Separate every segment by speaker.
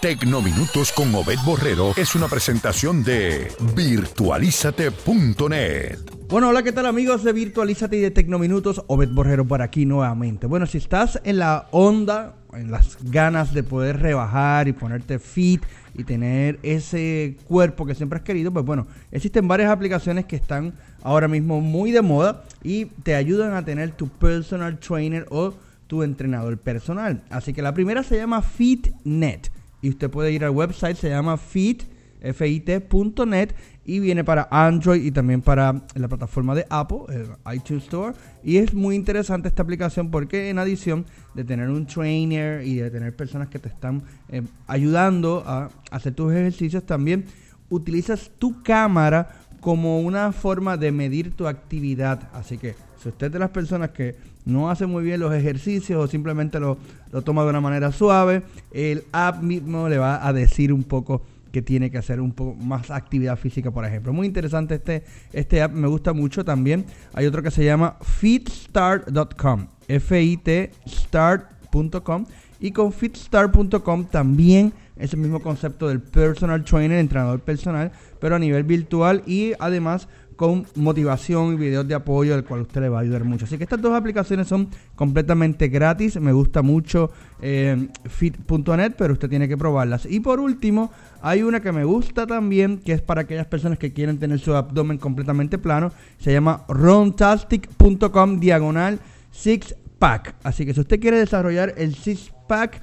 Speaker 1: Tecnominutos con Obed Borrero es una presentación de virtualízate.net.
Speaker 2: Bueno, hola, ¿qué tal amigos de Virtualízate y de Tecnominutos? Obed Borrero por aquí nuevamente. Bueno, si estás en la onda, en las ganas de poder rebajar y ponerte fit y tener ese cuerpo que siempre has querido, pues bueno, existen varias aplicaciones que están ahora mismo muy de moda y te ayudan a tener tu personal trainer o tu entrenador personal. Así que la primera se llama FitNet y usted puede ir al website, se llama fit, fit.net y viene para Android y también para la plataforma de Apple, el iTunes Store. Y es muy interesante esta aplicación porque en adición de tener un trainer y de tener personas que te están eh, ayudando a hacer tus ejercicios, también utilizas tu cámara como una forma de medir tu actividad. Así que si usted es de las personas que no hace muy bien los ejercicios o simplemente lo, toma de una manera suave, el app mismo le va a decir un poco que tiene que hacer un poco más actividad física, por ejemplo. Muy interesante este, este app, me gusta mucho también. Hay otro que se llama fitstart.com, F-I-T start.com y con fitstart.com también es el mismo concepto del personal trainer, entrenador personal, pero a nivel virtual y además con motivación y videos de apoyo, del cual usted le va a ayudar mucho. Así que estas dos aplicaciones son completamente gratis. Me gusta mucho eh, fit.net, pero usted tiene que probarlas. Y por último, hay una que me gusta también, que es para aquellas personas que quieren tener su abdomen completamente plano. Se llama rontastic.com diagonal six pack. Así que si usted quiere desarrollar el six pack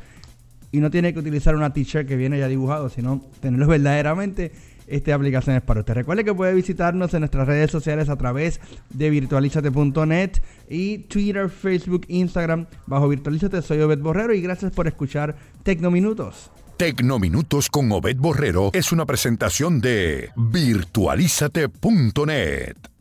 Speaker 2: y no tiene que utilizar una t-shirt que viene ya dibujado, sino tenerlo verdaderamente esta aplicación es para usted. Recuerde que puede visitarnos en nuestras redes sociales a través de virtualizate.net y Twitter, Facebook, Instagram bajo Virtualízate. Soy Obed Borrero y gracias por escuchar Tecnominutos.
Speaker 1: Tecnominutos con Obed Borrero es una presentación de virtualizate.net.